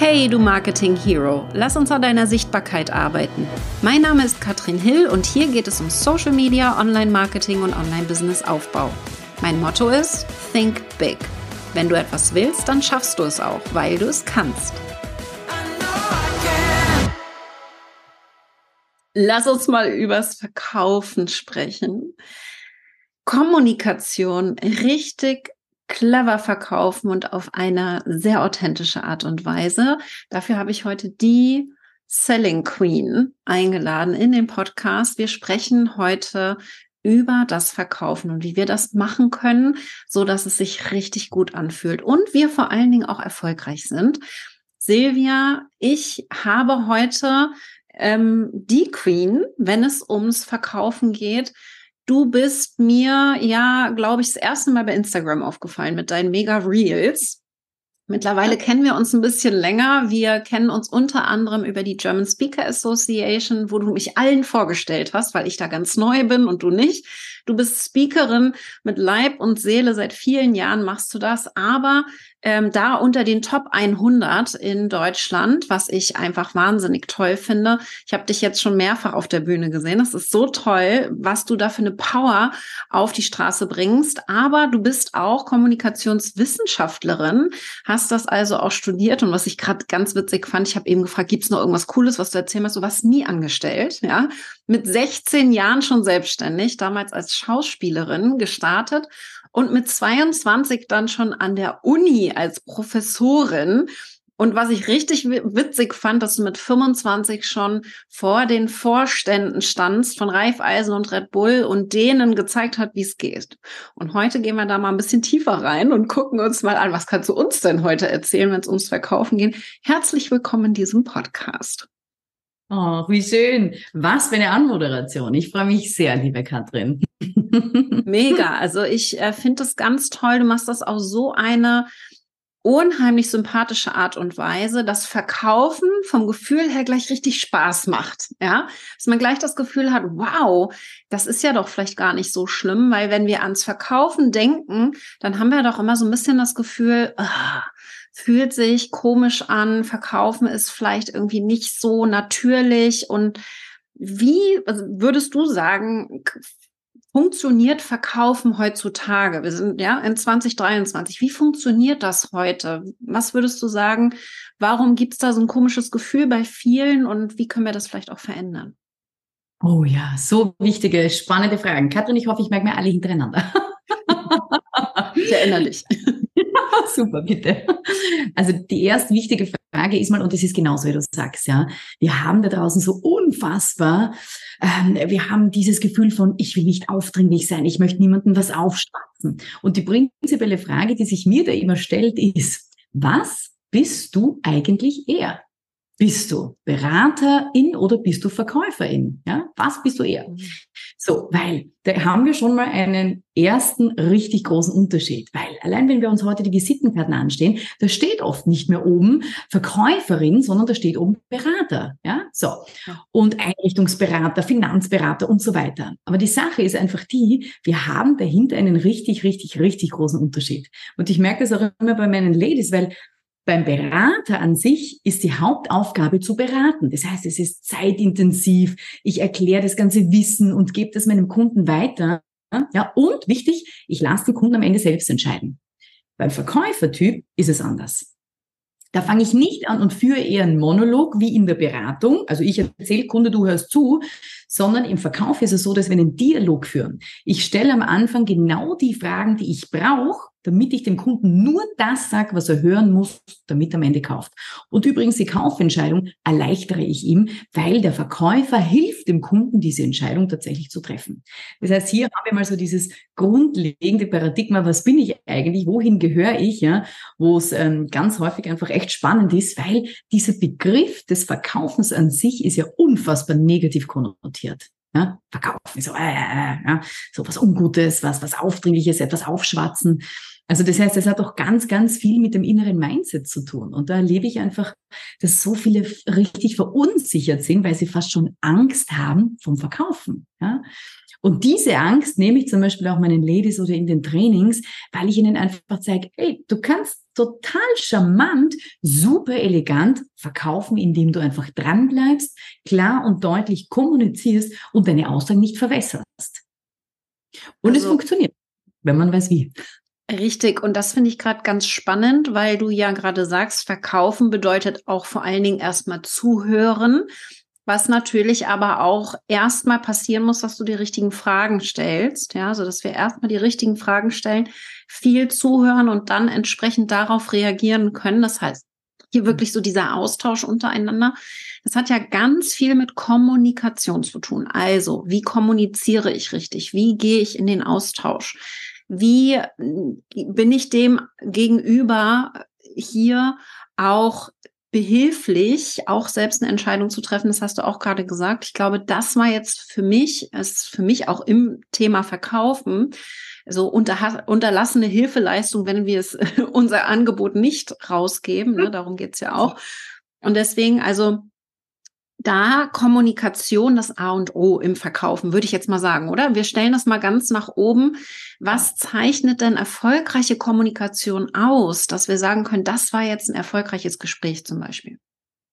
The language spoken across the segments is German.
Hey, du Marketing Hero, lass uns an deiner Sichtbarkeit arbeiten. Mein Name ist Katrin Hill und hier geht es um Social Media, Online-Marketing und Online-Business-Aufbau. Mein Motto ist Think Big. Wenn du etwas willst, dann schaffst du es auch, weil du es kannst. Lass uns mal übers Verkaufen sprechen. Kommunikation richtig clever verkaufen und auf eine sehr authentische Art und Weise. Dafür habe ich heute die Selling Queen eingeladen in den Podcast. Wir sprechen heute über das Verkaufen und wie wir das machen können, so dass es sich richtig gut anfühlt und wir vor allen Dingen auch erfolgreich sind. Silvia, ich habe heute ähm, die Queen, wenn es ums Verkaufen geht, Du bist mir ja, glaube ich, das erste Mal bei Instagram aufgefallen mit deinen Mega Reels. Mittlerweile kennen wir uns ein bisschen länger. Wir kennen uns unter anderem über die German Speaker Association, wo du mich allen vorgestellt hast, weil ich da ganz neu bin und du nicht. Du bist Speakerin mit Leib und Seele. Seit vielen Jahren machst du das, aber ähm, da unter den Top 100 in Deutschland, was ich einfach wahnsinnig toll finde. Ich habe dich jetzt schon mehrfach auf der Bühne gesehen. Das ist so toll, was du da für eine Power auf die Straße bringst. Aber du bist auch Kommunikationswissenschaftlerin, hast das also auch studiert. Und was ich gerade ganz witzig fand, ich habe eben gefragt, gibt es noch irgendwas Cooles, was du erzählen hast? Du warst nie angestellt, ja? Mit 16 Jahren schon selbstständig, damals als Schauspielerin gestartet und mit 22 dann schon an der Uni als Professorin. Und was ich richtig witzig fand, dass du mit 25 schon vor den Vorständen standst von Raiffeisen und Red Bull und denen gezeigt hat, wie es geht. Und heute gehen wir da mal ein bisschen tiefer rein und gucken uns mal an, was kannst du uns denn heute erzählen, wenn es ums Verkaufen geht. Herzlich willkommen in diesem Podcast. Oh, wie schön. Was für eine Anmoderation. Ich freue mich sehr, liebe Katrin. Mega. Also ich äh, finde das ganz toll. Du machst das auf so eine unheimlich sympathische Art und Weise, dass Verkaufen vom Gefühl her gleich richtig Spaß macht. Ja, dass man gleich das Gefühl hat, wow, das ist ja doch vielleicht gar nicht so schlimm, weil wenn wir ans Verkaufen denken, dann haben wir doch immer so ein bisschen das Gefühl, ah, fühlt sich komisch an, verkaufen ist vielleicht irgendwie nicht so natürlich. Und wie also würdest du sagen, funktioniert Verkaufen heutzutage? Wir sind ja in 2023. Wie funktioniert das heute? Was würdest du sagen? Warum gibt es da so ein komisches Gefühl bei vielen und wie können wir das vielleicht auch verändern? Oh ja, so wichtige, spannende Fragen. Katrin, ich hoffe, ich merke mir alle hintereinander. Ich erinnere dich. Super, bitte. Also die erste wichtige Frage ist mal, und das ist genauso, wie du sagst, ja, wir haben da draußen so unfassbar, ähm, wir haben dieses Gefühl von, ich will nicht aufdringlich sein, ich möchte niemandem was aufschwatzen. Und die prinzipielle Frage, die sich mir da immer stellt, ist, was bist du eigentlich eher? Bist du Beraterin oder bist du Verkäuferin? Ja, was bist du eher? Mhm. So, weil da haben wir schon mal einen ersten richtig großen Unterschied. Weil allein wenn wir uns heute die Visitenkarten anstehen, da steht oft nicht mehr oben Verkäuferin, sondern da steht oben Berater. Ja, so. Und Einrichtungsberater, Finanzberater und so weiter. Aber die Sache ist einfach die, wir haben dahinter einen richtig, richtig, richtig großen Unterschied. Und ich merke das auch immer bei meinen Ladies, weil beim Berater an sich ist die Hauptaufgabe zu beraten. Das heißt, es ist zeitintensiv. Ich erkläre das ganze Wissen und gebe das meinem Kunden weiter. Ja, und wichtig, ich lasse den Kunden am Ende selbst entscheiden. Beim Verkäufertyp ist es anders. Da fange ich nicht an und führe eher einen Monolog wie in der Beratung. Also ich erzähle Kunde, du hörst zu, sondern im Verkauf ist es so, dass wir einen Dialog führen. Ich stelle am Anfang genau die Fragen, die ich brauche, damit ich dem Kunden nur das sage, was er hören muss, damit er am Ende kauft. Und übrigens die Kaufentscheidung erleichtere ich ihm, weil der Verkäufer hilft dem Kunden, diese Entscheidung tatsächlich zu treffen. Das heißt, hier haben wir mal so dieses grundlegende Paradigma, was bin ich eigentlich, wohin gehöre ich, ja, wo es ähm, ganz häufig einfach echt spannend ist, weil dieser Begriff des Verkaufens an sich ist ja unfassbar negativ konnotiert. Ja, verkaufen, so, äh, äh, äh, ja, so was Ungutes, was, was Aufdringliches, etwas aufschwatzen. Also das heißt, es hat auch ganz, ganz viel mit dem inneren Mindset zu tun. Und da erlebe ich einfach, dass so viele richtig verunsichert sind, weil sie fast schon Angst haben vom Verkaufen. Ja? Und diese Angst nehme ich zum Beispiel auch meinen Ladies oder in den Trainings, weil ich ihnen einfach zeige, hey, du kannst total charmant, super elegant verkaufen, indem du einfach dranbleibst, klar und deutlich kommunizierst und deine Aussagen nicht verwässerst. Und also, es funktioniert, wenn man weiß wie. Richtig, und das finde ich gerade ganz spannend, weil du ja gerade sagst, verkaufen bedeutet auch vor allen Dingen erstmal zuhören, was natürlich aber auch erstmal passieren muss, dass du die richtigen Fragen stellst, ja, so dass wir erstmal die richtigen Fragen stellen, viel zuhören und dann entsprechend darauf reagieren können. Das heißt, hier wirklich so dieser Austausch untereinander. Das hat ja ganz viel mit Kommunikation zu tun. Also, wie kommuniziere ich richtig? Wie gehe ich in den Austausch? Wie äh, bin ich dem gegenüber hier auch behilflich, auch selbst eine Entscheidung zu treffen. Das hast du auch gerade gesagt. Ich glaube, das war jetzt für mich, ist für mich auch im Thema Verkaufen, so unter, unterlassene Hilfeleistung, wenn wir es unser Angebot nicht rausgeben. Ne? Darum geht's ja auch. Und deswegen, also da Kommunikation das A und O im Verkaufen, würde ich jetzt mal sagen, oder? Wir stellen das mal ganz nach oben. Was zeichnet denn erfolgreiche Kommunikation aus, dass wir sagen können, das war jetzt ein erfolgreiches Gespräch zum Beispiel?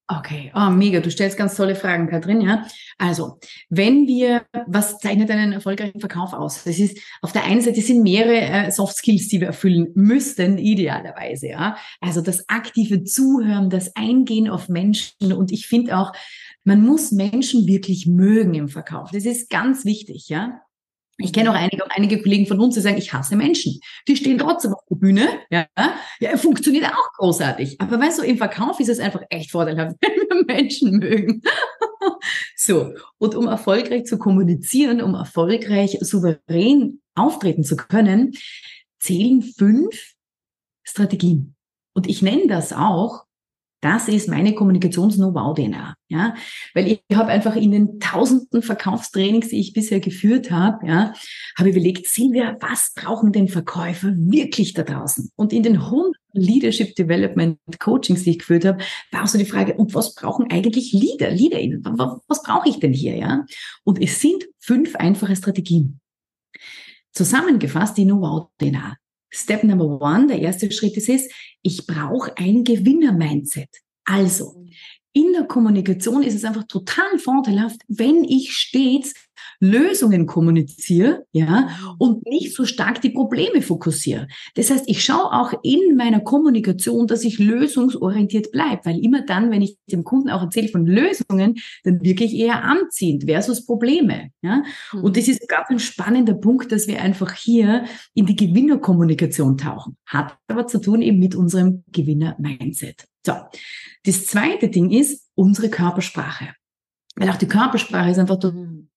Okay, oh, mega. Du stellst ganz tolle Fragen, Katrin. Ja, also wenn wir, was zeichnet einen erfolgreichen Verkauf aus? Das ist auf der einen Seite sind mehrere äh, Soft Skills, die wir erfüllen müssten, idealerweise. Ja, also das aktive Zuhören, das Eingehen auf Menschen und ich finde auch man muss Menschen wirklich mögen im Verkauf. Das ist ganz wichtig, ja. Ich kenne auch einige, einige Kollegen von uns, die sagen, ich hasse Menschen. Die stehen trotzdem auf der Bühne. Ja, ja funktioniert auch großartig. Aber weißt du, im Verkauf ist es einfach echt vorteilhaft, wenn wir Menschen mögen. so. Und um erfolgreich zu kommunizieren, um erfolgreich souverän auftreten zu können, zählen fünf Strategien. Und ich nenne das auch das ist meine Kommunikations-Know-how-DNA. Ja, weil ich habe einfach in den tausenden Verkaufstrainings, die ich bisher geführt habe, ja, habe überlegt, Silvia, was brauchen denn Verkäufer wirklich da draußen? Und in den hunderten Leadership Development Coachings, die ich geführt habe, war auch so die Frage, und was brauchen eigentlich Leader, Leaderinnen? Was, was brauche ich denn hier, ja? Und es sind fünf einfache Strategien. Zusammengefasst die Know-how-DNA. Step number one, der erste Schritt ist es, ich brauche ein Gewinner-Mindset. Also, in der Kommunikation ist es einfach total vorteilhaft, wenn ich stets Lösungen kommuniziere, ja, und nicht so stark die Probleme fokussiere. Das heißt, ich schaue auch in meiner Kommunikation, dass ich lösungsorientiert bleibe, weil immer dann, wenn ich dem Kunden auch erzähle von Lösungen, dann wirklich eher anziehend versus Probleme, ja. Mhm. Und das ist ganz ein spannender Punkt, dass wir einfach hier in die Gewinnerkommunikation tauchen. Hat aber zu tun eben mit unserem Gewinner-Mindset. So. Das zweite Ding ist unsere Körpersprache. Weil auch die Körpersprache ist einfach mhm.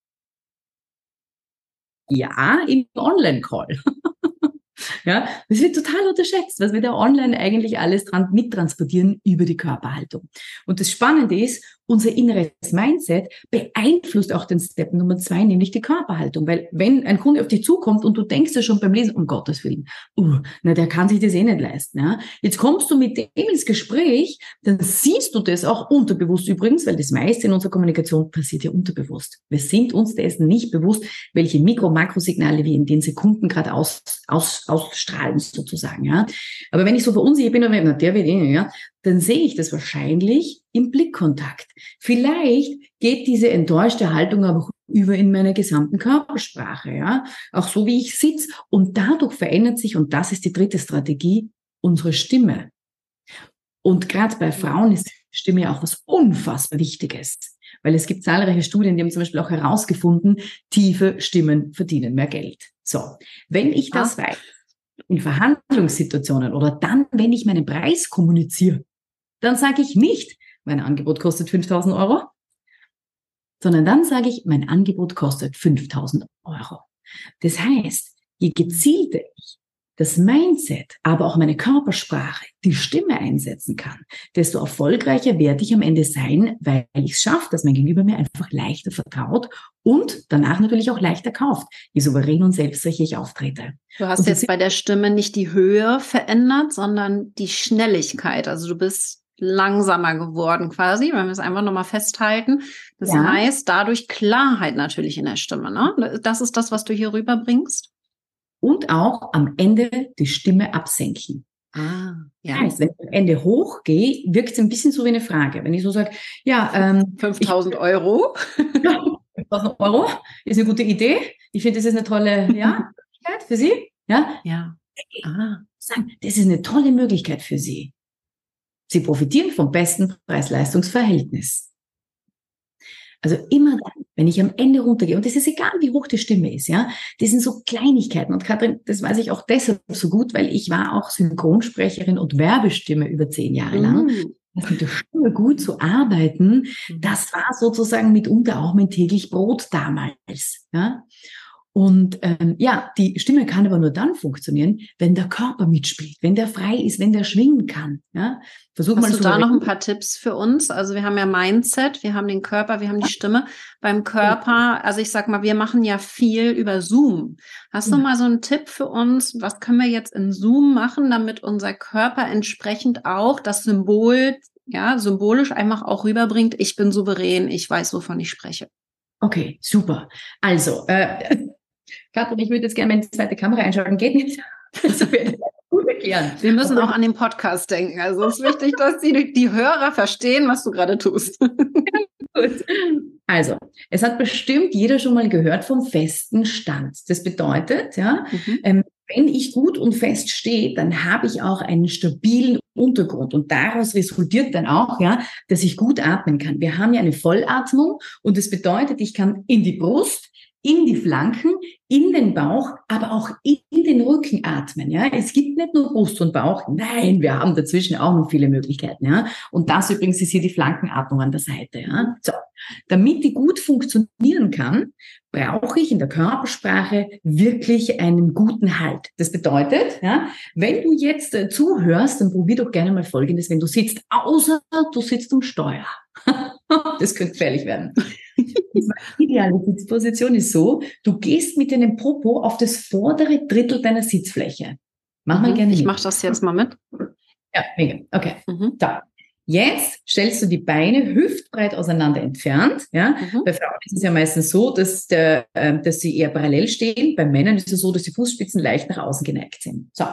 Ja, im Online-Call. ja, das wird total unterschätzt, was wir da online eigentlich alles dran mittransportieren über die Körperhaltung. Und das Spannende ist, unser inneres Mindset beeinflusst auch den Step Nummer zwei, nämlich die Körperhaltung. Weil wenn ein Kunde auf dich zukommt und du denkst ja schon beim Lesen, um Gottes Willen, uh, na, der kann sich das eh nicht leisten. Ja? Jetzt kommst du mit dem ins Gespräch, dann siehst du das auch unterbewusst übrigens, weil das meiste in unserer Kommunikation passiert ja unterbewusst. Wir sind uns dessen nicht bewusst, welche Mikro-, Makrosignale wir in den Sekunden gerade aus, aus, ausstrahlen sozusagen. Ja? Aber wenn ich so verunsichert bin, na, der wird eh, ja, dann sehe ich das wahrscheinlich im Blickkontakt. Vielleicht geht diese enttäuschte Haltung aber über in meiner gesamten Körpersprache, ja, auch so wie ich sitze und dadurch verändert sich und das ist die dritte Strategie unsere Stimme. Und gerade bei Frauen ist Stimme auch was unfassbar Wichtiges, weil es gibt zahlreiche Studien, die haben zum Beispiel auch herausgefunden, tiefe Stimmen verdienen mehr Geld. So, wenn ich das ah. weiß, in Verhandlungssituationen oder dann, wenn ich meinen Preis kommuniziere, dann sage ich nicht, mein Angebot kostet 5000 Euro, sondern dann sage ich, mein Angebot kostet 5000 Euro. Das heißt, je gezielter ich das Mindset, aber auch meine Körpersprache, die Stimme einsetzen kann, desto erfolgreicher werde ich am Ende sein, weil ich es schaffe, dass mein Gegenüber mir einfach leichter vertraut und danach natürlich auch leichter kauft, je souverän und selbstsicher ich auftrete. Du hast jetzt bei der Stimme nicht die Höhe verändert, sondern die Schnelligkeit. Also du bist langsamer geworden quasi, wenn wir es einfach nochmal festhalten. Das ja. heißt, dadurch Klarheit natürlich in der Stimme. Ne? Das ist das, was du hier rüberbringst und auch am Ende die Stimme absenken. Ah, ja. Heißt, wenn ich am Ende hochgehe, wirkt es ein bisschen so wie eine Frage. Wenn ich so sage, ja, ähm, 5000 Euro. 5000 Euro ist eine gute Idee. Ich finde, das ist eine tolle ja, Möglichkeit für Sie. Ja. Ja. Ah. Sagen, das ist eine tolle Möglichkeit für Sie. Sie profitieren vom besten Preis-Leistungs-Verhältnis. Also immer dann, wenn ich am Ende runtergehe, und das ist egal, wie hoch die Stimme ist, ja, das sind so Kleinigkeiten. Und Katrin, das weiß ich auch deshalb so gut, weil ich war auch Synchronsprecherin und Werbestimme über zehn Jahre lang. Mm. Das mit der Stimme gut zu arbeiten, mhm. das war sozusagen mitunter auch mein täglich Brot damals. Ja? Und ähm, ja, die Stimme kann aber nur dann funktionieren, wenn der Körper mitspielt, wenn der frei ist, wenn der schwingen kann. Ja? Versuch Hast mal du da noch ein paar Tipps für uns? Also wir haben ja Mindset, wir haben den Körper, wir haben die Stimme. Beim Körper, also ich sag mal, wir machen ja viel über Zoom. Hast du mal so einen Tipp für uns? Was können wir jetzt in Zoom machen, damit unser Körper entsprechend auch das Symbol, ja, symbolisch einfach auch rüberbringt, ich bin souverän, ich weiß, wovon ich spreche. Okay, super. Also, äh, Katrin, ich würde jetzt gerne meine zweite Kamera einschalten. Geht nicht. Das erklären. Wir müssen auch an den Podcast denken. Also es ist wichtig, dass die, die Hörer verstehen, was du gerade tust. Gut. Also, es hat bestimmt jeder schon mal gehört vom festen Stand. Das bedeutet, ja, mhm. ähm, wenn ich gut und fest stehe, dann habe ich auch einen stabilen Untergrund und daraus resultiert dann auch, ja, dass ich gut atmen kann. Wir haben ja eine Vollatmung und das bedeutet, ich kann in die Brust, in die Flanken, in den Bauch, aber auch in den Rücken atmen. Ja, es gibt nicht nur Brust und Bauch. Nein, wir haben dazwischen auch noch viele Möglichkeiten. Ja, und das übrigens ist hier die Flankenatmung an der Seite. Ja, so, damit die gut funktionieren kann, brauche ich in der Körpersprache wirklich einen guten Halt. Das bedeutet, ja, wenn du jetzt äh, zuhörst, dann probier doch gerne mal Folgendes, wenn du sitzt, außer du sitzt am Steuer. das könnte gefährlich werden. Die ideale Sitzposition ist so, du gehst mit deinem Popo auf das vordere Drittel deiner Sitzfläche. Mach mal mhm, gerne. Ich mache das jetzt mal mit. Ja, mega. Okay. Mhm. Da. Jetzt stellst du die Beine hüftbreit auseinander entfernt. Ja? Mhm. Bei Frauen ist es ja meistens so, dass, der, äh, dass sie eher parallel stehen. Bei Männern ist es so, dass die Fußspitzen leicht nach außen geneigt sind. So,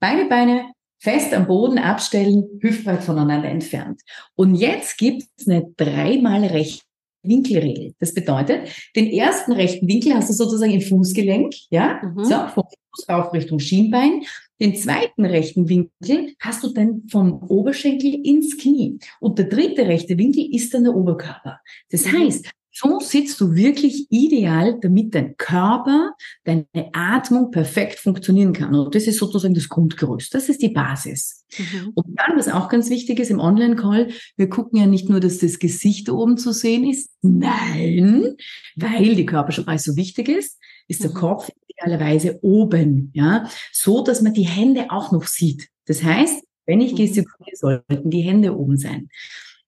beide Beine fest am Boden abstellen, hüftbreit voneinander entfernt. Und jetzt gibt es eine dreimal rechte Winkelregel. Das bedeutet, den ersten rechten Winkel hast du sozusagen im Fußgelenk, ja, mhm. so, vom Fuß rauf Richtung Schienbein. Den zweiten rechten Winkel hast du dann vom Oberschenkel ins Knie. Und der dritte rechte Winkel ist dann der Oberkörper. Das mhm. heißt, so sitzt du wirklich ideal, damit dein Körper, deine Atmung perfekt funktionieren kann. Und das ist sozusagen das Grundgerüst. Das ist die Basis. Mhm. Und dann, was auch ganz wichtig ist im Online-Call, wir gucken ja nicht nur, dass das Gesicht oben zu sehen ist. Nein, weil die Körpersprache so wichtig ist, ist der mhm. Kopf idealerweise oben, ja, so dass man die Hände auch noch sieht. Das heißt, wenn ich mhm. gestikuliere, sollten die Hände oben sein,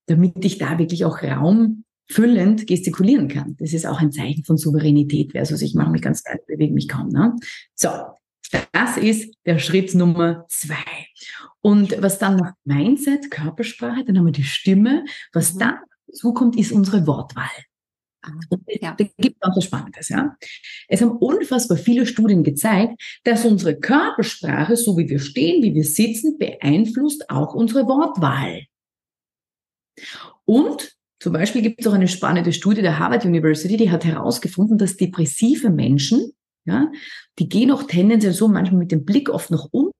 damit ich da wirklich auch Raum füllend gestikulieren kann. Das ist auch ein Zeichen von Souveränität versus ich mache mich ganz weit, bewege mich kaum. Ne? So, das ist der Schritt Nummer zwei. Und was dann noch Mindset, Körpersprache, dann haben wir die Stimme. Was mhm. dann zukommt, ist unsere Wortwahl. Ah, Und ja. da gibt es auch was Spannendes, ja. Es haben unfassbar viele Studien gezeigt, dass unsere Körpersprache, so wie wir stehen, wie wir sitzen, beeinflusst auch unsere Wortwahl. Und zum Beispiel gibt es auch eine spannende Studie der Harvard University, die hat herausgefunden, dass depressive Menschen, ja, die gehen auch tendenziell so manchmal mit dem Blick oft nach unten,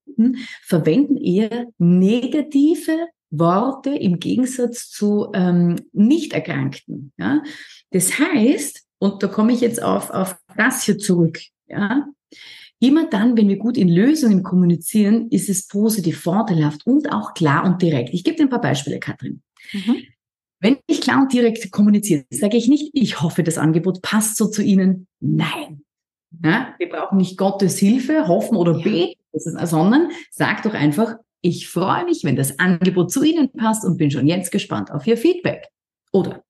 verwenden eher negative Worte im Gegensatz zu ähm, Nicht-Erkrankten. Ja. Das heißt, und da komme ich jetzt auf, auf das hier zurück, ja, Immer dann, wenn wir gut in Lösungen kommunizieren, ist es positiv, vorteilhaft und auch klar und direkt. Ich gebe dir ein paar Beispiele, Katrin. Mhm. Wenn ich klar und direkt kommuniziere, sage ich nicht, ich hoffe, das Angebot passt so zu Ihnen. Nein. Ja, wir brauchen nicht Gottes Hilfe, hoffen oder ja. beten, sondern sag doch einfach, ich freue mich, wenn das Angebot zu Ihnen passt und bin schon jetzt gespannt auf Ihr Feedback. Oder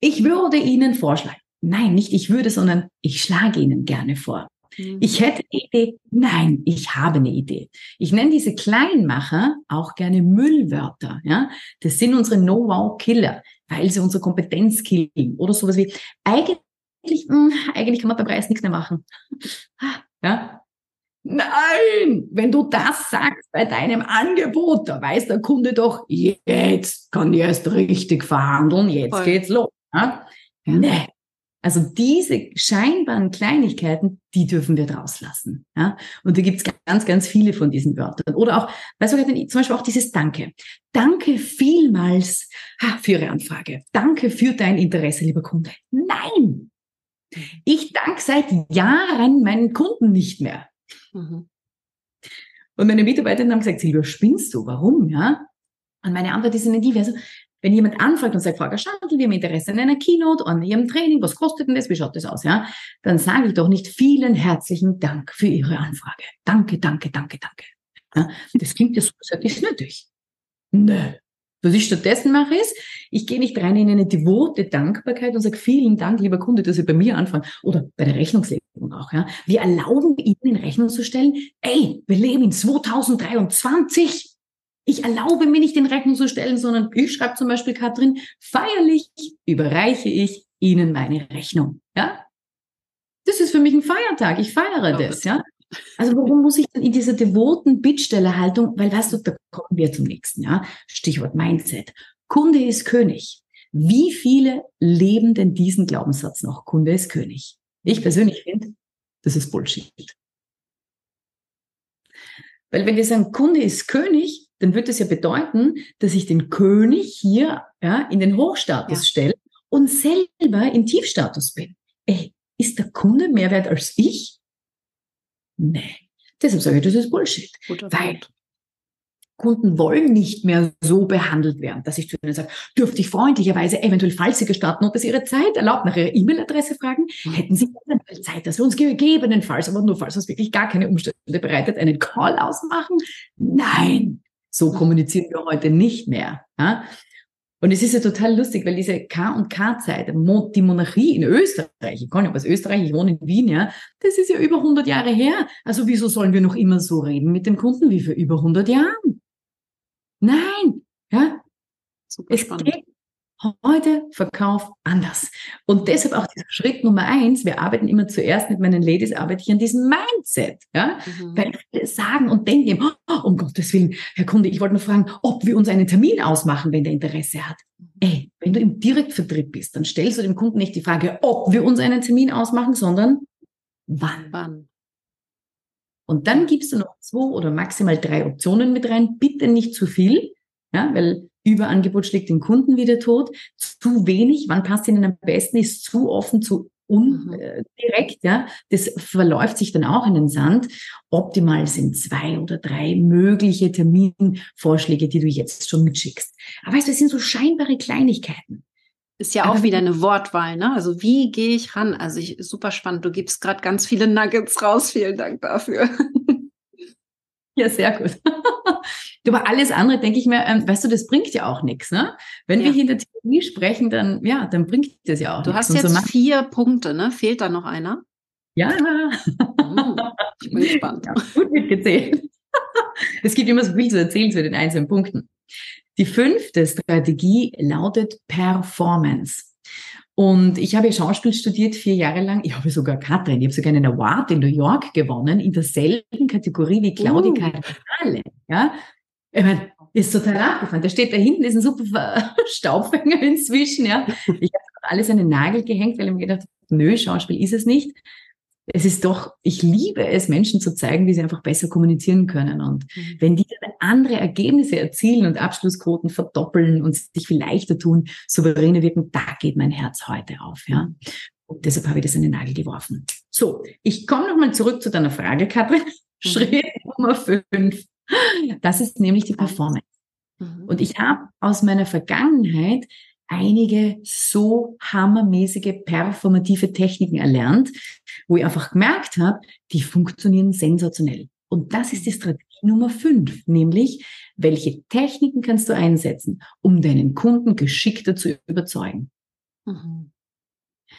ich würde Ihnen vorschlagen. Nein, nicht ich würde, sondern ich schlage Ihnen gerne vor. Mhm. Ich hätte eine Idee. Nein, ich habe eine Idee. Ich nenne diese Kleinmacher auch gerne Müllwörter. Ja, das sind unsere Know-how-Killer, weil sie unsere Kompetenz killen oder sowas wie eigentlich, mh, hm, eigentlich kann man beim Preis nichts mehr machen. Ja, Nein, wenn du das sagst bei deinem Angebot, da weiß der Kunde doch, jetzt kann ich erst richtig verhandeln, jetzt Voll. geht's los. Ja? Nee. Also diese scheinbaren Kleinigkeiten, die dürfen wir draus lassen. Ja? Und da gibt's ganz, ganz viele von diesen Wörtern. Oder auch, weißt du, zum Beispiel auch dieses Danke. Danke vielmals für Ihre Anfrage. Danke für dein Interesse, lieber Kunde. Nein! Ich danke seit Jahren meinen Kunden nicht mehr. Mhm. Und meine Mitarbeiterinnen haben gesagt, Silvia, spinnst du? Warum? Ja? Und meine Antwort ist ihnen die, also, wenn jemand anfragt und sagt, Frau Schandl, wir haben Interesse an einer Keynote, an Ihrem Training, was kostet denn das, wie schaut das aus, ja? Dann sage ich doch nicht vielen herzlichen Dank für Ihre Anfrage. Danke, danke, danke, danke. Ja? Das klingt ja so, ich es nötig. Nö. Was ich stattdessen mache ist, ich gehe nicht rein in eine devote Dankbarkeit und sage, vielen Dank, lieber Kunde, dass Sie bei mir anfangen. Oder bei der Rechnungslegung auch. Ja. Wir erlauben Ihnen in Rechnung zu stellen, ey, wir leben in 2023. Ich erlaube mir nicht in Rechnung zu stellen, sondern ich schreibe zum Beispiel, Katrin, feierlich überreiche ich Ihnen meine Rechnung. Ja. Das ist für mich ein Feiertag. Ich feiere das. Ja. Also warum muss ich denn in dieser devoten Bittstellerhaltung, weil weißt du, da kommen wir zum nächsten, ja? Stichwort Mindset. Kunde ist König. Wie viele leben denn diesen Glaubenssatz noch? Kunde ist König. Ich persönlich finde, das ist Bullshit. Weil wenn wir sagen, Kunde ist König, dann wird das ja bedeuten, dass ich den König hier ja, in den Hochstatus ja. stelle und selber im Tiefstatus bin. Ey, ist der Kunde mehr wert als ich? Nee. Deshalb sage ich, das ist Bullshit. Guter weil Punkt. Kunden wollen nicht mehr so behandelt werden, dass ich zu ihnen sage, dürfte ich freundlicherweise eventuell falsige Startnote Ihre Zeit erlaubt, nach Ihrer E-Mail-Adresse fragen? Mhm. Hätten Sie eventuell Zeit, dass wir uns gegebenenfalls, aber nur falls das wirklich gar keine Umstände bereitet, einen Call ausmachen? Nein, so kommunizieren wir heute nicht mehr. Ja? Und es ist ja total lustig, weil diese K- und K-Zeit, die Monarchie in Österreich, ich komme ja aus Österreich, ich wohne in Wien, ja, das ist ja über 100 Jahre her. Also wieso sollen wir noch immer so reden mit dem Kunden wie für über 100 Jahren? Nein, ja. Super es spannend. geht heute Verkauf anders. Und deshalb auch dieser Schritt Nummer eins, wir arbeiten immer zuerst mit meinen Ladies, arbeite ich an diesem Mindset. Ja? Mhm. Weil viele sagen und denken, oh, um Gottes Willen, Herr Kunde, ich wollte nur fragen, ob wir uns einen Termin ausmachen, wenn der Interesse hat. Mhm. Ey, wenn du im Direktvertrieb bist, dann stellst du dem Kunden nicht die Frage, ob wir uns einen Termin ausmachen, sondern wann. Wann. Und dann gibst du noch zwei oder maximal drei Optionen mit rein. Bitte nicht zu viel, ja, weil Überangebot schlägt den Kunden wieder tot. Zu wenig, wann passt ihnen am besten, ist zu offen, zu undirekt, mhm. ja. Das verläuft sich dann auch in den Sand. Optimal sind zwei oder drei mögliche Terminvorschläge, die du jetzt schon mitschickst. Aber weißt du, das sind so scheinbare Kleinigkeiten. Ist ja auch wieder eine Wortwahl, ne? Also wie gehe ich ran? Also ich, super spannend. Du gibst gerade ganz viele Nuggets raus. Vielen Dank dafür. Ja, sehr gut. Aber alles andere denke ich mir, ähm, weißt du, das bringt ja auch nichts. Ne? Wenn ja. wir hier in der Theorie sprechen, dann ja, dann bringt das ja auch Du hast jetzt so vier Punkte, ne? Fehlt da noch einer? Ja. Oh, ich bin gespannt. Ja, gut mitgezählt. es gibt immer so viel zu erzählen zu den einzelnen Punkten. Die fünfte Strategie lautet Performance. Und ich habe Schauspiel studiert vier Jahre lang. Ich habe sogar Katrin, ich habe sogar einen Award in New York gewonnen, in derselben Kategorie wie Claudia uh. Cardinale. Ja, ich meine, ist total abgefahren. Der steht da hinten, ist ein super Staubfänger inzwischen. Ja, ich habe alles an den Nagel gehängt, weil ich mir gedacht nö, Schauspiel ist es nicht es ist doch, ich liebe es, Menschen zu zeigen, wie sie einfach besser kommunizieren können. Und mhm. wenn die dann andere Ergebnisse erzielen und Abschlussquoten verdoppeln und sich viel leichter tun, souveräne wirken, da geht mein Herz heute auf, ja. Und deshalb habe ich das in den Nagel geworfen. So, ich komme nochmal zurück zu deiner Frage, Katrin. Mhm. Schritt Nummer fünf. Das ist nämlich die Performance. Mhm. Und ich habe aus meiner Vergangenheit einige so hammermäßige performative Techniken erlernt, wo ich einfach gemerkt habe, die funktionieren sensationell. Und das ist die Strategie Nummer fünf, nämlich welche Techniken kannst du einsetzen, um deinen Kunden geschickter zu überzeugen? Mhm.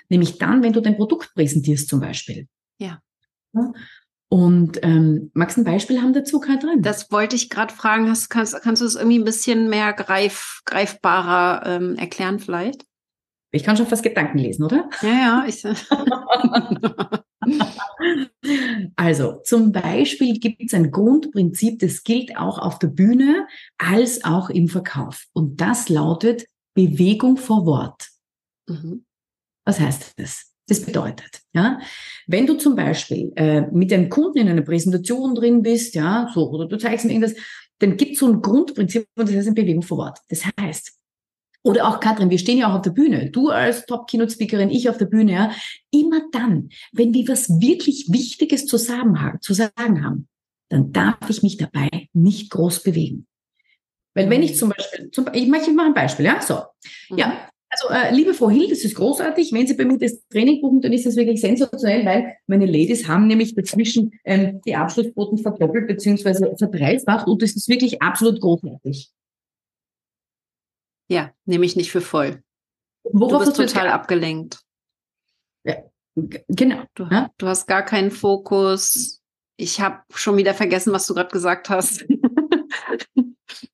Nämlich dann, wenn du dein Produkt präsentierst zum Beispiel. Ja. Und ähm, magst du ein Beispiel haben dazu, Katrin? Das wollte ich gerade fragen. Hast, kannst, kannst du es irgendwie ein bisschen mehr greif, greifbarer ähm, erklären vielleicht? Ich kann schon fast Gedanken lesen, oder? Ja, ja. Ich, also zum Beispiel gibt es ein Grundprinzip, das gilt auch auf der Bühne als auch im Verkauf. Und das lautet Bewegung vor Wort. Mhm. Was heißt das? Das bedeutet, ja, wenn du zum Beispiel äh, mit einem Kunden in einer Präsentation drin bist, ja, so, oder du zeigst ihm irgendwas, dann gibt es so ein Grundprinzip und das heißt eine Bewegung vor Wort. Das heißt, oder auch Katrin, wir stehen ja auch auf der Bühne. Du als Top-Keynote-Speakerin, ich auf der Bühne, ja. Immer dann, wenn wir was wirklich Wichtiges zu sagen, haben, dann darf ich mich dabei nicht groß bewegen. Weil wenn ich zum Beispiel, zum, ich mache mal ein Beispiel, ja, so. Mhm. Ja, also, äh, liebe Frau Hill, das ist großartig. Wenn Sie bei mir das Training buchen, dann ist das wirklich sensationell, weil meine Ladies haben nämlich dazwischen ähm, die Abschlussquoten verdoppelt bzw. verdreifacht und das ist wirklich absolut großartig. Ja, nehme ich nicht für voll. Worauf du bist total abgelenkt. Ja, genau. Du, ja? du hast gar keinen Fokus. Ich habe schon wieder vergessen, was du gerade gesagt hast.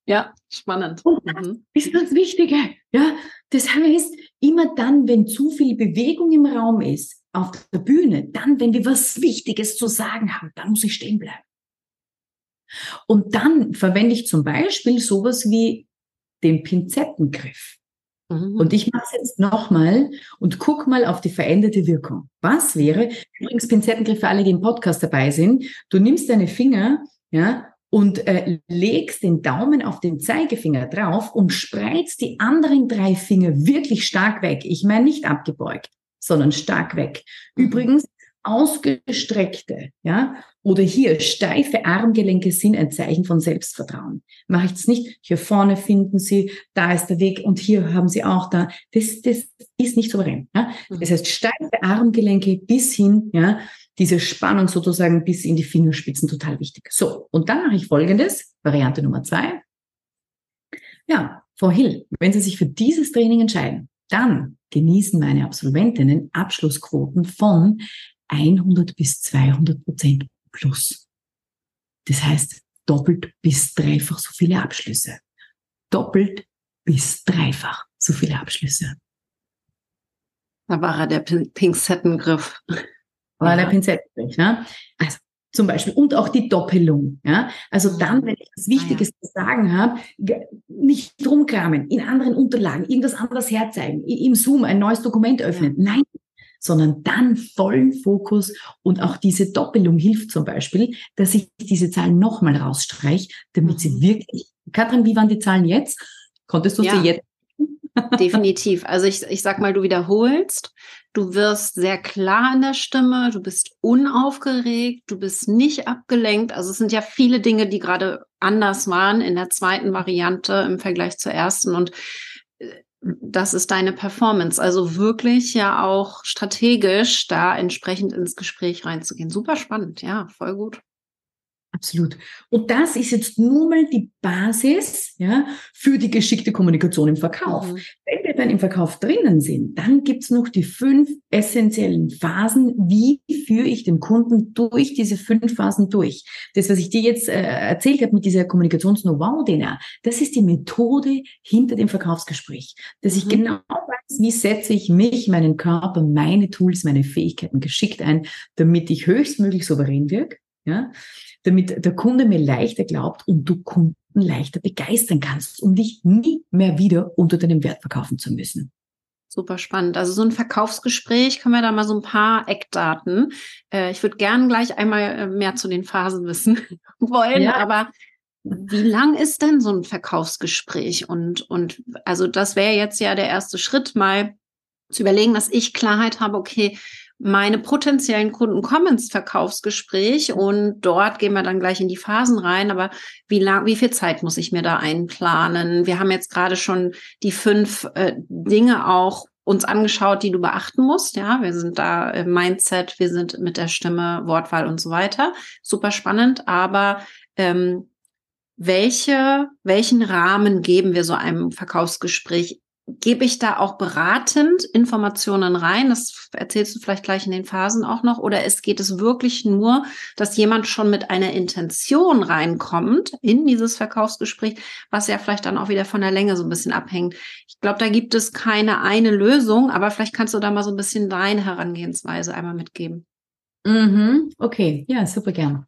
ja, spannend. Und das mhm. ist das Wichtige. Ja, das heißt, immer dann, wenn zu viel Bewegung im Raum ist, auf der Bühne, dann, wenn wir was Wichtiges zu sagen haben, dann muss ich stehen bleiben. Und dann verwende ich zum Beispiel sowas wie den Pinzettengriff. Mhm. Und ich mache es jetzt nochmal und guck mal auf die veränderte Wirkung. Was wäre, übrigens Pinzettengriff für alle, die im Podcast dabei sind, du nimmst deine Finger, ja, und äh, legst den Daumen auf den Zeigefinger drauf und spreizt die anderen drei Finger wirklich stark weg. Ich meine nicht abgebeugt, sondern stark weg. Mhm. Übrigens, ausgestreckte, ja, oder hier steife Armgelenke sind ein Zeichen von Selbstvertrauen. Mache ich es nicht, hier vorne finden Sie, da ist der Weg und hier haben Sie auch da. Das, das ist nicht souverän. Ja? Mhm. Das heißt, steife Armgelenke bis hin, ja, diese Spannung sozusagen bis in die Fingerspitzen total wichtig. So, und dann mache ich folgendes, Variante Nummer zwei. Ja, Frau Hill, wenn Sie sich für dieses Training entscheiden, dann genießen meine Absolventinnen Abschlussquoten von 100 bis 200 Prozent plus. Das heißt, doppelt bis dreifach so viele Abschlüsse. Doppelt bis dreifach so viele Abschlüsse. Da war er der Pinzettengriff. Ja. der Pinzettengriff, ne? Also, zum Beispiel. Und auch die Doppelung. Ja? Also dann, wenn ich was Wichtiges zu sagen habe, nicht rumkramen, in anderen Unterlagen, irgendwas anderes herzeigen, im Zoom ein neues Dokument öffnen. Ja. Nein, sondern dann vollen Fokus und auch diese Doppelung hilft zum Beispiel, dass ich diese Zahlen nochmal rausstreiche, damit sie mhm. wirklich, Katrin, wie waren die Zahlen jetzt? Konntest du ja. sie jetzt? Definitiv. Also ich, ich sag mal, du wiederholst, du wirst sehr klar in der Stimme, du bist unaufgeregt, du bist nicht abgelenkt. Also es sind ja viele Dinge, die gerade anders waren in der zweiten Variante im Vergleich zur ersten. Und das ist deine Performance. Also wirklich ja auch strategisch da entsprechend ins Gespräch reinzugehen. Super spannend, ja, voll gut. Absolut. Und das ist jetzt nur mal die Basis ja, für die geschickte Kommunikation im Verkauf. Mhm. Wenn wir dann im Verkauf drinnen sind, dann gibt's noch die fünf essentiellen Phasen. Wie führe ich den Kunden durch diese fünf Phasen durch? Das, was ich dir jetzt äh, erzählt habe mit dieser Kommunikations-Know-how-Dinner, das ist die Methode hinter dem Verkaufsgespräch. Dass ich mhm. genau weiß, wie setze ich mich, meinen Körper, meine Tools, meine Fähigkeiten geschickt ein, damit ich höchstmöglich souverän wirke. Ja? Damit der Kunde mir leichter glaubt und du Kunden leichter begeistern kannst, um dich nie mehr wieder unter deinem Wert verkaufen zu müssen. Super spannend. Also so ein Verkaufsgespräch, können wir da mal so ein paar Eckdaten. Äh, ich würde gern gleich einmal äh, mehr zu den Phasen wissen wollen, ja. aber wie lang ist denn so ein Verkaufsgespräch? Und, und also das wäre jetzt ja der erste Schritt, mal zu überlegen, dass ich Klarheit habe, okay, meine potenziellen Kunden kommen ins Verkaufsgespräch und dort gehen wir dann gleich in die Phasen rein. Aber wie lang, wie viel Zeit muss ich mir da einplanen? Wir haben jetzt gerade schon die fünf äh, Dinge auch uns angeschaut, die du beachten musst. Ja, wir sind da im Mindset, wir sind mit der Stimme, Wortwahl und so weiter. Super spannend, aber ähm, welche, welchen Rahmen geben wir so einem Verkaufsgespräch gebe ich da auch beratend Informationen rein? Das erzählst du vielleicht gleich in den Phasen auch noch. Oder es geht es wirklich nur, dass jemand schon mit einer Intention reinkommt in dieses Verkaufsgespräch, was ja vielleicht dann auch wieder von der Länge so ein bisschen abhängt. Ich glaube, da gibt es keine eine Lösung, aber vielleicht kannst du da mal so ein bisschen deine Herangehensweise einmal mitgeben. Mhm, okay, ja, super gern.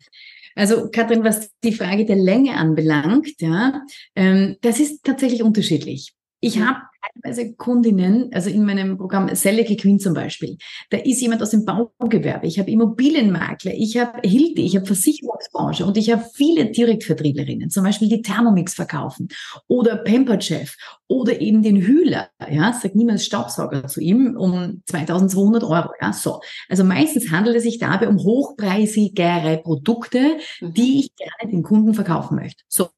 Also Katrin, was die Frage der Länge anbelangt, ja, ähm, das ist tatsächlich unterschiedlich. Ich habe teilweise Kundinnen, also in meinem Programm Sellecke Queen zum Beispiel, da ist jemand aus dem Baugewerbe, ich habe Immobilienmakler, ich habe Hilde, ich habe Versicherungsbranche und ich habe viele Direktvertrieblerinnen, zum Beispiel die Thermomix verkaufen oder Pamperchef oder eben den Hühler, ja, sagt niemals Staubsauger zu ihm um 2200 Euro, ja, so. Also meistens handelt es sich dabei um hochpreisigere Produkte, mhm. die ich gerne den Kunden verkaufen möchte. So.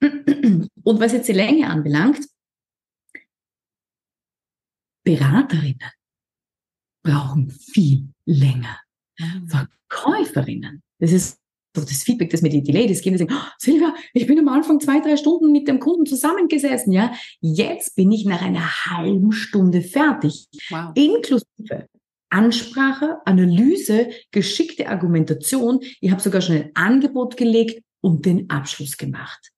Und was jetzt die Länge anbelangt, Beraterinnen brauchen viel länger. Mhm. Verkäuferinnen, das ist so das Feedback, das mir die, die Ladies geben, die sagen, oh, Silvia, ich bin am Anfang zwei, drei Stunden mit dem Kunden zusammengesessen, ja. Jetzt bin ich nach einer halben Stunde fertig. Wow. Inklusive Ansprache, Analyse, geschickte Argumentation. Ich habe sogar schon ein Angebot gelegt und den Abschluss gemacht.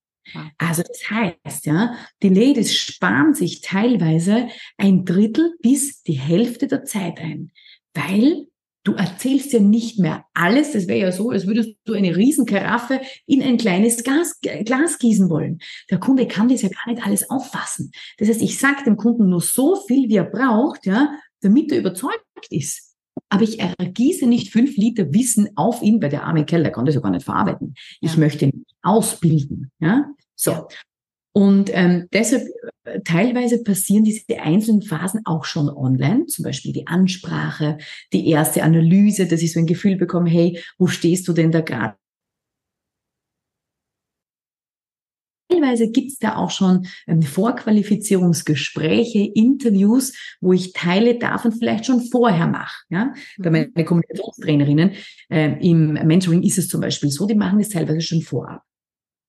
Also das heißt, ja, die Ladies sparen sich teilweise ein Drittel bis die Hälfte der Zeit ein, weil du erzählst ja nicht mehr alles. Das wäre ja so, als würdest du eine Riesenkaraffe in ein kleines Gas, Glas gießen wollen. Der Kunde kann das ja gar nicht alles auffassen. Das heißt, ich sage dem Kunden nur so viel, wie er braucht, ja, damit er überzeugt ist. Aber ich ergieße nicht fünf Liter Wissen auf ihn, weil der arme Kerl, der kann das ja gar nicht verarbeiten. Ich ja. möchte ihn ausbilden. Ja? So. Ja. Und ähm, deshalb äh, teilweise passieren diese einzelnen Phasen auch schon online, zum Beispiel die Ansprache, die erste Analyse, dass ich so ein Gefühl bekomme, hey, wo stehst du denn da gerade? Teilweise gibt's da auch schon ähm, Vorqualifizierungsgespräche, Interviews, wo ich Teile davon vielleicht schon vorher mache. Ja? Bei mhm. meinen Kommunikationstrainerinnen äh, im Mentoring ist es zum Beispiel so, die machen das teilweise schon vorab.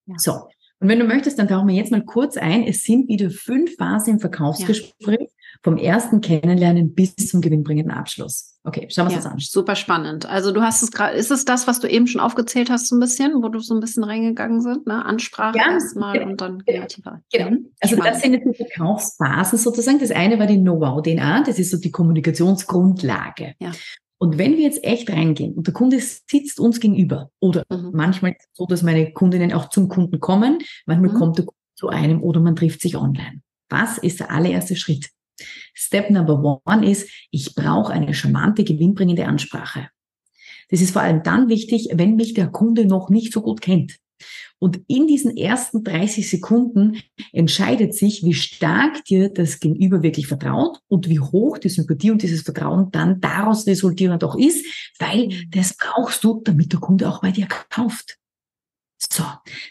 Ja. So. Und wenn du möchtest, dann tauchen wir jetzt mal kurz ein. Es sind wieder fünf Phasen im Verkaufsgespräch, ja. Vom ersten Kennenlernen bis zum gewinnbringenden Abschluss. Okay, schauen wir uns ja, das an. Super spannend. Also du hast es gerade, ist es das, was du eben schon aufgezählt hast, so ein bisschen, wo du so ein bisschen reingegangen sind, ne? Ansprache ja, erstmal genau, und dann genau, Genau. Mhm. Also spannend. das sind jetzt die Verkaufsphasen sozusagen. Das eine war die Know-how-DNA, das ist so die Kommunikationsgrundlage. Ja. Und wenn wir jetzt echt reingehen und der Kunde sitzt uns gegenüber oder mhm. manchmal ist es so, dass meine Kundinnen auch zum Kunden kommen, manchmal mhm. kommt der Kunde zu einem oder man trifft sich online. Was ist der allererste Schritt? Step number one ist, ich brauche eine charmante, gewinnbringende Ansprache. Das ist vor allem dann wichtig, wenn mich der Kunde noch nicht so gut kennt. Und in diesen ersten 30 Sekunden entscheidet sich, wie stark dir das Gegenüber wirklich vertraut und wie hoch die Sympathie und dieses Vertrauen dann daraus resultierend auch ist, weil das brauchst du, damit der Kunde auch bei dir kauft. So,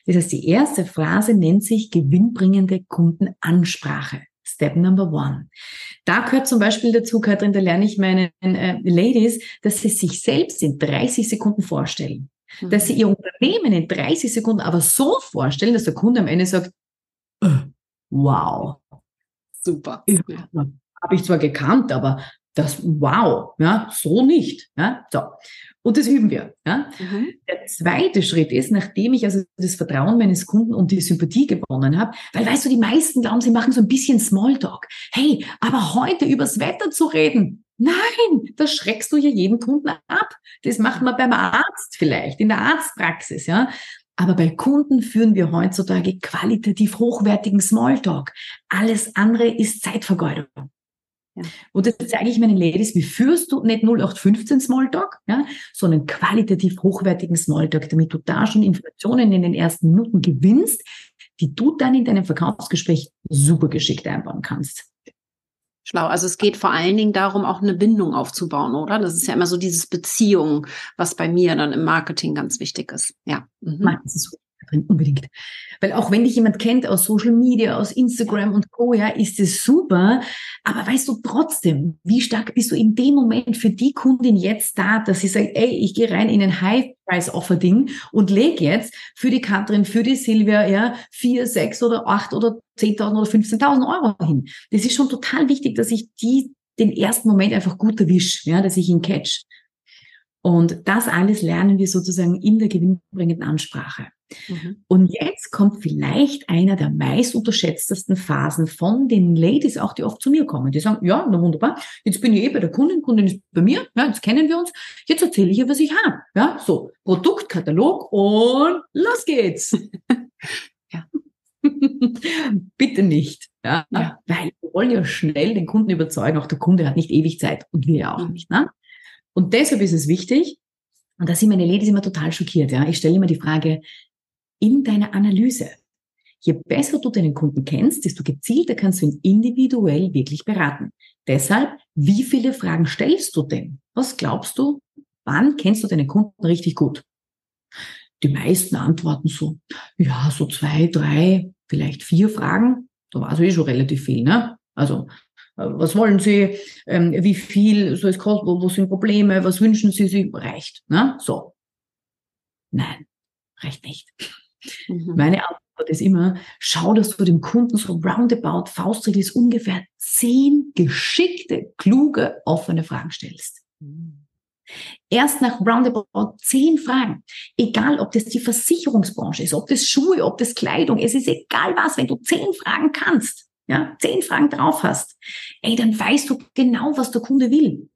das heißt, die erste Phrase nennt sich gewinnbringende Kundenansprache. Step number one. Da gehört zum Beispiel dazu, Katrin, da lerne ich meinen äh, Ladies, dass sie sich selbst in 30 Sekunden vorstellen dass sie mhm. ihr Unternehmen in 30 Sekunden aber so vorstellen, dass der Kunde am Ende sagt, äh, wow. Super. Habe ich zwar gekannt, aber das wow, ja, so nicht. Ja, so. Und das üben wir. Ja. Mhm. Der zweite Schritt ist, nachdem ich also das Vertrauen meines Kunden und die Sympathie gewonnen habe, weil weißt du, die meisten glauben, sie machen so ein bisschen Smalltalk. Hey, aber heute übers Wetter zu reden, Nein, da schreckst du ja jeden Kunden ab. Das macht man beim Arzt vielleicht, in der Arztpraxis, ja. Aber bei Kunden führen wir heutzutage qualitativ hochwertigen Smalltalk. Alles andere ist Zeitvergeudung. Ja. Und das zeige ich meinen Ladies, wie führst du nicht 0815 Smalltalk, ja, sondern qualitativ hochwertigen Smalltalk, damit du da schon Informationen in den ersten Minuten gewinnst, die du dann in deinem Verkaufsgespräch super geschickt einbauen kannst. Schlau. Also es geht vor allen Dingen darum, auch eine Bindung aufzubauen, oder? Das ist ja immer so dieses Beziehung, was bei mir dann im Marketing ganz wichtig ist. Ja. Mhm. Das ist unbedingt. Weil auch wenn dich jemand kennt aus Social Media, aus Instagram und Co., ja, ist es super. Aber weißt du trotzdem, wie stark bist du in dem Moment für die Kundin jetzt da, dass sie sagt, ey, ich gehe rein in ein High-Price-Offer-Ding und lege jetzt für die Katrin, für die Silvia, ja, vier, sechs oder acht oder 10.000 oder 15.000 Euro hin. Das ist schon total wichtig, dass ich die den ersten Moment einfach gut erwische, ja, dass ich ihn catch. Und das alles lernen wir sozusagen in der gewinnbringenden Ansprache. Mhm. Und jetzt kommt vielleicht einer der meist unterschätztesten Phasen von den Ladies, auch die oft zu mir kommen. Die sagen, ja, na wunderbar, jetzt bin ich eh bei der Kundin, Kundin ist bei mir, ja, jetzt kennen wir uns, jetzt erzähle ich ihr, was ich habe. Ja, so, Produktkatalog und los geht's. ja. Bitte nicht. Ja, ja, Weil wir wollen ja schnell den Kunden überzeugen, auch der Kunde hat nicht ewig Zeit und wir ja auch mhm. nicht. Ne? Und deshalb ist es wichtig, und da sind meine Ladies immer total schockiert. Ja? Ich stelle immer die Frage, in deiner Analyse. Je besser du deinen Kunden kennst, desto gezielter kannst du ihn individuell wirklich beraten. Deshalb, wie viele Fragen stellst du denn? Was glaubst du? Wann kennst du deinen Kunden richtig gut? Die meisten antworten so, ja, so zwei, drei, vielleicht vier Fragen. Da war es eh schon relativ viel, ne? Also, äh, was wollen Sie? Ähm, wie viel soll es kosten? Wo, wo sind Probleme? Was wünschen Sie sich? Reicht, ne? So. Nein, reicht nicht. Mhm. Meine Antwort ist immer, schau, dass du dem Kunden so roundabout, Faustregel ist ungefähr zehn geschickte, kluge, offene Fragen stellst. Mhm. Erst nach roundabout zehn Fragen, egal ob das die Versicherungsbranche ist, ob das Schuhe, ob das Kleidung, es ist egal was, wenn du zehn Fragen kannst, ja, zehn Fragen drauf hast, ey, dann weißt du genau, was der Kunde will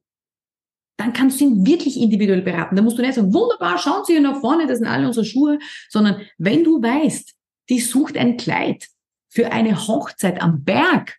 dann kannst du ihn wirklich individuell beraten. Da musst du nicht sagen, wunderbar, schauen Sie hier nach vorne, das sind alle unsere Schuhe, sondern wenn du weißt, die sucht ein Kleid für eine Hochzeit am Berg,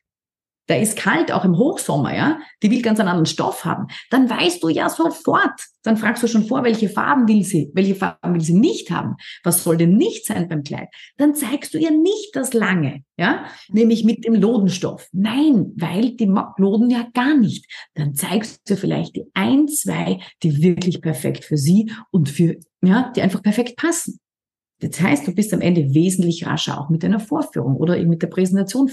da ist kalt, auch im Hochsommer, ja, die will ganz einen anderen Stoff haben, dann weißt du ja sofort, dann fragst du schon vor, welche Farben will sie, welche Farben will sie nicht haben, was soll denn nicht sein beim Kleid, dann zeigst du ihr nicht das Lange, ja, nämlich mit dem Lodenstoff. Nein, weil die Loden ja gar nicht. Dann zeigst du vielleicht die ein, zwei, die wirklich perfekt für sie und für, ja, die einfach perfekt passen. Das heißt, du bist am Ende wesentlich rascher auch mit deiner Vorführung oder eben mit der Präsentation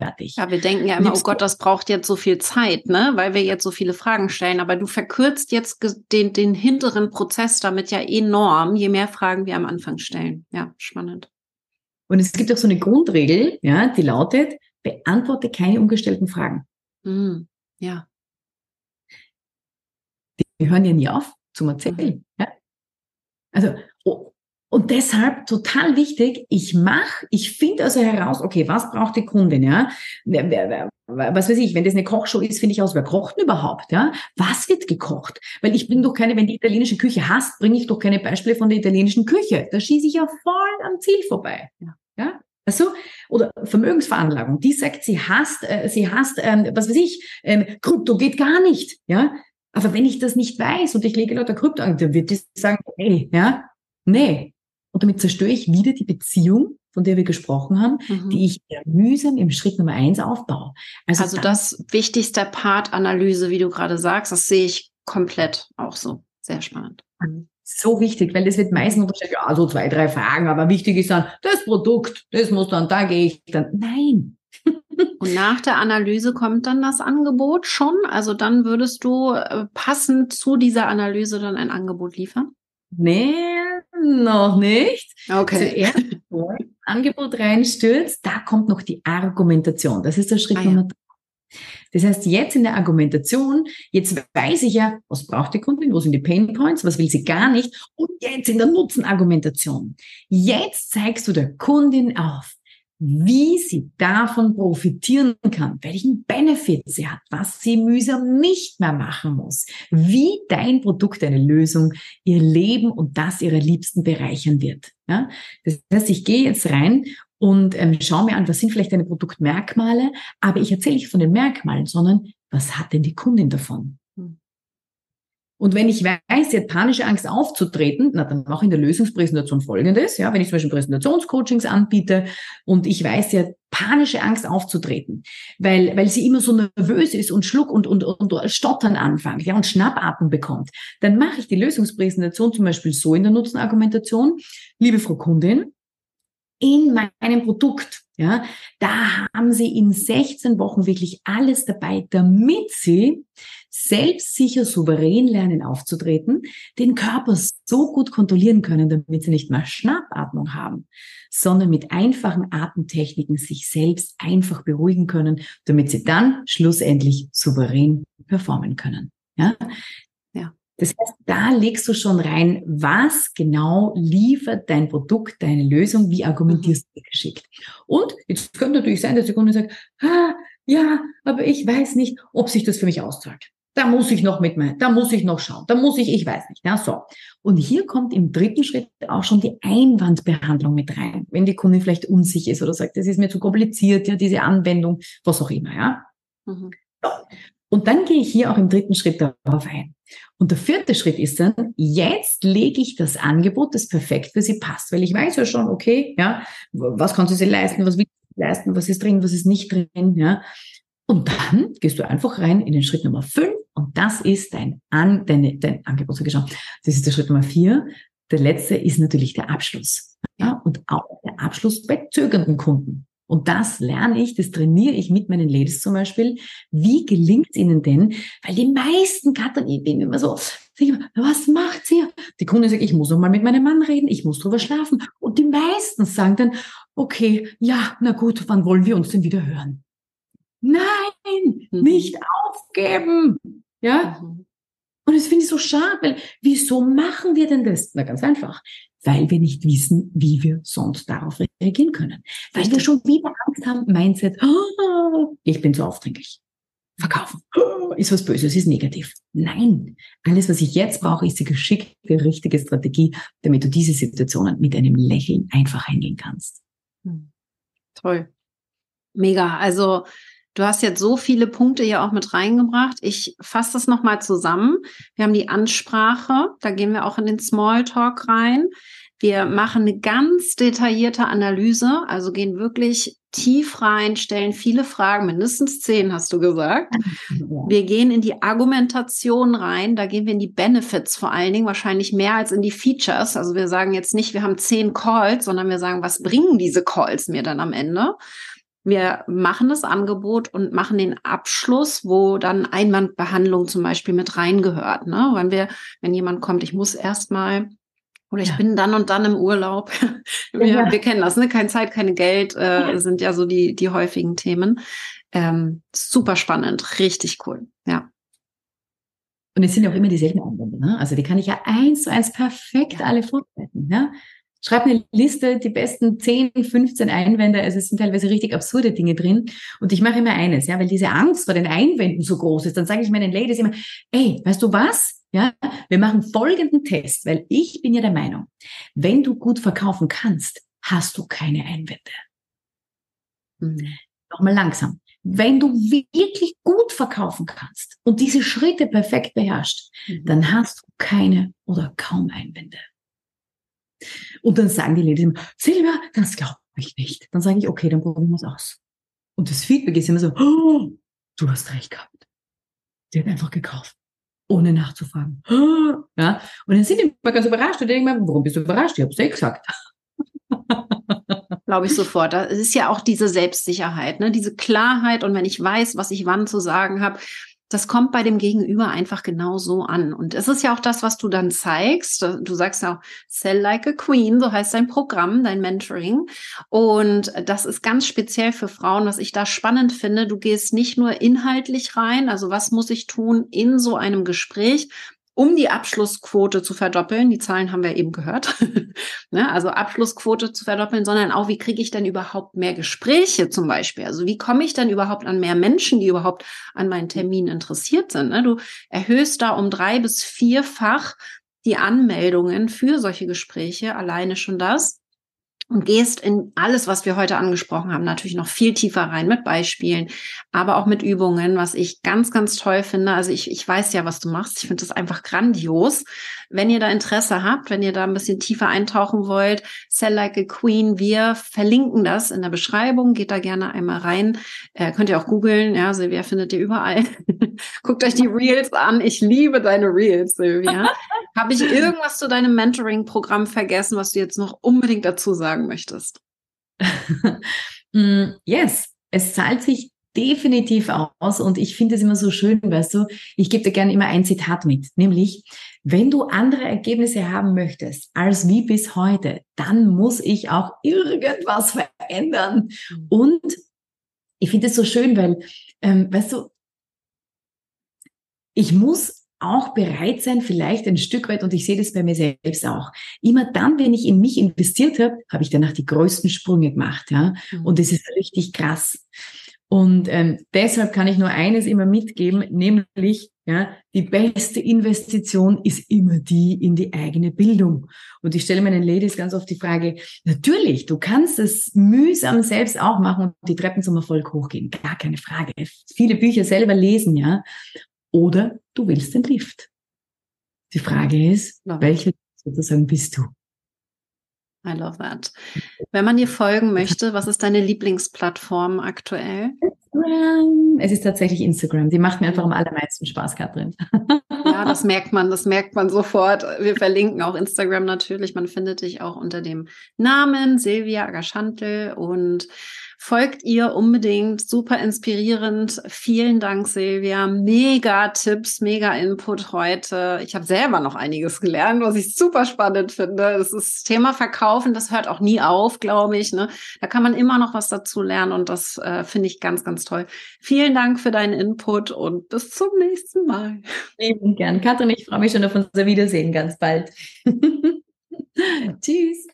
fertig. Ja, wir denken ja immer, oh Gott, das braucht jetzt so viel Zeit, ne? weil wir jetzt so viele Fragen stellen. Aber du verkürzt jetzt den, den hinteren Prozess damit ja enorm, je mehr Fragen wir am Anfang stellen. Ja, spannend. Und es gibt auch so eine Grundregel, ja, die lautet, beantworte keine ungestellten Fragen. Mm, ja. Die hören ja nie auf zum Erzählen. Mhm. Ja? Also, und deshalb total wichtig, ich mache, ich finde also heraus, okay, was braucht die Kundin, ja? Wer, wer, wer, was weiß ich, wenn das eine Kochshow ist, finde ich aus, wer kocht denn überhaupt, ja? Was wird gekocht? Weil ich bringe doch keine, wenn die italienische Küche hast, bringe ich doch keine Beispiele von der italienischen Küche. Da schieße ich ja voll am Ziel vorbei. Ja. Also, oder Vermögensveranlagung, die sagt, sie hasst, äh, sie hasst, ähm, was weiß ich, ähm, Krypto geht gar nicht, ja. Aber wenn ich das nicht weiß und ich lege lauter Krypto an, dann wird die sagen, hey, ja, nee, und damit zerstöre ich wieder die Beziehung, von der wir gesprochen haben, mhm. die ich mühsam im Schritt Nummer eins aufbaue. Also, also das wichtigste Part Analyse, wie du gerade sagst, das sehe ich komplett auch so. Sehr spannend. So wichtig, weil das wird meistens unterstellt, ja, so zwei, drei Fragen, aber wichtig ist dann, das Produkt, das muss dann, da gehe ich dann. Nein. Und nach der Analyse kommt dann das Angebot schon? Also dann würdest du äh, passend zu dieser Analyse dann ein Angebot liefern? Nee, noch nicht. Okay. Zuerst, bevor Angebot reinstürzt, da kommt noch die Argumentation. Das ist der Schritt ah, Nummer drei. Das heißt, jetzt in der Argumentation, jetzt weiß ich ja, was braucht die Kundin, wo sind die Pain Points, was will sie gar nicht. Und jetzt in der Nutzenargumentation. Jetzt zeigst du der Kundin auf, wie sie davon profitieren kann, welchen Benefit sie hat, was sie mühsam nicht mehr machen muss, wie dein Produkt, deine Lösung ihr Leben und das ihrer Liebsten bereichern wird. Ja? Das heißt, ich gehe jetzt rein und ähm, schaue mir an, was sind vielleicht deine Produktmerkmale, aber ich erzähle nicht von den Merkmalen, sondern was hat denn die Kundin davon? Und wenn ich weiß, sie hat panische Angst aufzutreten, na, dann mache ich in der Lösungspräsentation Folgendes. Ja, wenn ich zum Beispiel Präsentationscoachings anbiete und ich weiß, sie hat panische Angst aufzutreten, weil, weil sie immer so nervös ist und Schluck und, und, und Stottern anfängt, ja, und Schnappatmen bekommt, dann mache ich die Lösungspräsentation zum Beispiel so in der Nutzenargumentation. Liebe Frau Kundin, in meinem Produkt. Ja, da haben sie in 16 Wochen wirklich alles dabei, damit sie selbstsicher, souverän lernen aufzutreten, den Körper so gut kontrollieren können, damit sie nicht mehr Schnappatmung haben, sondern mit einfachen Atemtechniken sich selbst einfach beruhigen können, damit sie dann schlussendlich souverän performen können. Ja, das heißt, da legst du schon rein, was genau liefert dein Produkt, deine Lösung, wie argumentierst mhm. du geschickt. Und jetzt könnte natürlich sein, dass der Kunde sagt, ah, ja, aber ich weiß nicht, ob sich das für mich auszahlt. Da muss ich noch mit mir, da muss ich noch schauen, da muss ich, ich weiß nicht. Ja, so. Und hier kommt im dritten Schritt auch schon die Einwandbehandlung mit rein. Wenn die Kundin vielleicht unsicher ist oder sagt, das ist mir zu kompliziert, ja, diese Anwendung, was auch immer, ja. Mhm. So. Und dann gehe ich hier auch im dritten Schritt darauf ein. Und der vierte Schritt ist dann, jetzt lege ich das Angebot, das perfekt für sie passt, weil ich weiß ja schon, okay, ja, was kann sie sich leisten, was will sie leisten, was ist drin, was ist nicht drin, ja. Und dann gehst du einfach rein in den Schritt Nummer fünf und das ist dein, An, deine, dein Angebot. So geschaut. Das ist der Schritt Nummer vier. Der letzte ist natürlich der Abschluss. Ja, und auch der Abschluss bei zögernden Kunden. Und das lerne ich, das trainiere ich mit meinen Ladies zum Beispiel. Wie gelingt es ihnen denn? Weil die meisten Katzen, ich bin immer so, was macht sie? Die Kunde sagt, ich muss noch mal mit meinem Mann reden, ich muss drüber schlafen. Und die meisten sagen dann, okay, ja, na gut, wann wollen wir uns denn wieder hören? Nein, mhm. nicht aufgeben. Ja? Mhm. Und das finde ich so schade, weil wieso machen wir denn das? Na, ganz einfach weil wir nicht wissen, wie wir sonst darauf reagieren können. Weil wir schon wieder Angst haben, Mindset, oh, ich bin zu aufdringlich. Verkaufen oh, ist was Böses, ist negativ. Nein, alles, was ich jetzt brauche, ist die geschickte, richtige Strategie, damit du diese Situationen mit einem Lächeln einfach handeln kannst. Hm. Toll. Mega. Also Du hast jetzt so viele Punkte hier auch mit reingebracht. Ich fasse das nochmal zusammen. Wir haben die Ansprache, da gehen wir auch in den Smalltalk rein. Wir machen eine ganz detaillierte Analyse, also gehen wirklich tief rein, stellen viele Fragen, mindestens zehn hast du gesagt. Wir gehen in die Argumentation rein, da gehen wir in die Benefits vor allen Dingen, wahrscheinlich mehr als in die Features. Also wir sagen jetzt nicht, wir haben zehn Calls, sondern wir sagen, was bringen diese Calls mir dann am Ende? Wir machen das Angebot und machen den Abschluss, wo dann Einwandbehandlung zum Beispiel mit reingehört. Ne? Wenn wir, wenn jemand kommt, ich muss erstmal oder ich ja. bin dann und dann im Urlaub. wir, ja. wir kennen das, ne? Keine Zeit, keine Geld äh, ja. sind ja so die, die häufigen Themen. Ähm, super spannend, richtig cool. Ja. Und es sind ja auch immer dieselben Anwendungen. Ne? Also die kann ich ja eins zu eins perfekt alle vorbereiten. Ja? Schreib eine Liste, die besten 10, 15 Einwände. Also es sind teilweise richtig absurde Dinge drin. Und ich mache immer eines, ja, weil diese Angst vor den Einwänden so groß ist. Dann sage ich meinen Ladies immer, ey, weißt du was? Ja, wir machen folgenden Test, weil ich bin ja der Meinung, wenn du gut verkaufen kannst, hast du keine Einwände. Mhm. Nochmal langsam. Wenn du wirklich gut verkaufen kannst und diese Schritte perfekt beherrschst, mhm. dann hast du keine oder kaum Einwände. Und dann sagen die Ladies immer, Silvia, das glaube ich nicht. Dann sage ich, okay, dann probieren wir es aus. Und das Feedback ist immer so, oh, du hast recht gehabt. Die hat einfach gekauft, ohne nachzufragen. Ja? Und dann sind die immer ganz überrascht und denken mir, warum bist du überrascht? Ich habe es eh gesagt. Glaube ich sofort. Es ist ja auch diese Selbstsicherheit, ne? diese Klarheit und wenn ich weiß, was ich wann zu sagen habe, das kommt bei dem Gegenüber einfach genau so an. Und es ist ja auch das, was du dann zeigst. Du sagst auch, Sell Like a Queen, so heißt dein Programm, dein Mentoring. Und das ist ganz speziell für Frauen, was ich da spannend finde. Du gehst nicht nur inhaltlich rein, also was muss ich tun in so einem Gespräch, um die Abschlussquote zu verdoppeln. Die Zahlen haben wir eben gehört. ne? Also Abschlussquote zu verdoppeln, sondern auch, wie kriege ich denn überhaupt mehr Gespräche zum Beispiel? Also wie komme ich denn überhaupt an mehr Menschen, die überhaupt an meinen Terminen interessiert sind? Ne? Du erhöhst da um drei bis vierfach die Anmeldungen für solche Gespräche, alleine schon das und gehst in alles, was wir heute angesprochen haben, natürlich noch viel tiefer rein mit Beispielen, aber auch mit Übungen, was ich ganz, ganz toll finde. Also ich, ich weiß ja, was du machst. Ich finde das einfach grandios. Wenn ihr da Interesse habt, wenn ihr da ein bisschen tiefer eintauchen wollt, Sell Like a Queen, wir verlinken das in der Beschreibung. Geht da gerne einmal rein. Äh, könnt ihr auch googeln. Ja, Silvia findet ihr überall. Guckt euch die Reels an. Ich liebe deine Reels, Silvia. Habe ich irgendwas zu deinem Mentoring-Programm vergessen, was du jetzt noch unbedingt dazu sagen möchtest? Mm, yes, es zahlt sich definitiv aus und ich finde es immer so schön, weißt du, ich gebe dir gerne immer ein Zitat mit, nämlich, wenn du andere Ergebnisse haben möchtest als wie bis heute, dann muss ich auch irgendwas verändern. Mhm. Und ich finde es so schön, weil, ähm, weißt du, ich muss auch bereit sein, vielleicht ein Stück weit, und ich sehe das bei mir selbst auch. Immer dann, wenn ich in mich investiert habe, habe ich danach die größten Sprünge gemacht, ja. Mhm. Und das ist richtig krass. Und ähm, deshalb kann ich nur eines immer mitgeben, nämlich, ja, die beste Investition ist immer die in die eigene Bildung. Und ich stelle meinen Ladies ganz oft die Frage, natürlich, du kannst es mühsam selbst auch machen und die Treppen zum Erfolg hochgehen. Gar keine Frage. Viele Bücher selber lesen, ja. Oder du willst den Lift. Die Frage ist, welche sozusagen bist du? I love that. Wenn man dir folgen möchte, was ist deine Lieblingsplattform aktuell? Instagram. Es ist tatsächlich Instagram. Die macht mir einfach am allermeisten Spaß, Katrin. Ja, das merkt man, das merkt man sofort. Wir verlinken auch Instagram natürlich. Man findet dich auch unter dem Namen Silvia Agaschantel und Folgt ihr unbedingt. Super inspirierend. Vielen Dank, Silvia. Mega Tipps, mega Input heute. Ich habe selber noch einiges gelernt, was ich super spannend finde. Das ist Thema Verkaufen, das hört auch nie auf, glaube ich. Ne? Da kann man immer noch was dazu lernen und das äh, finde ich ganz, ganz toll. Vielen Dank für deinen Input und bis zum nächsten Mal. Lieben gern. Katrin, ich freue mich schon auf unser Wiedersehen ganz bald. Tschüss.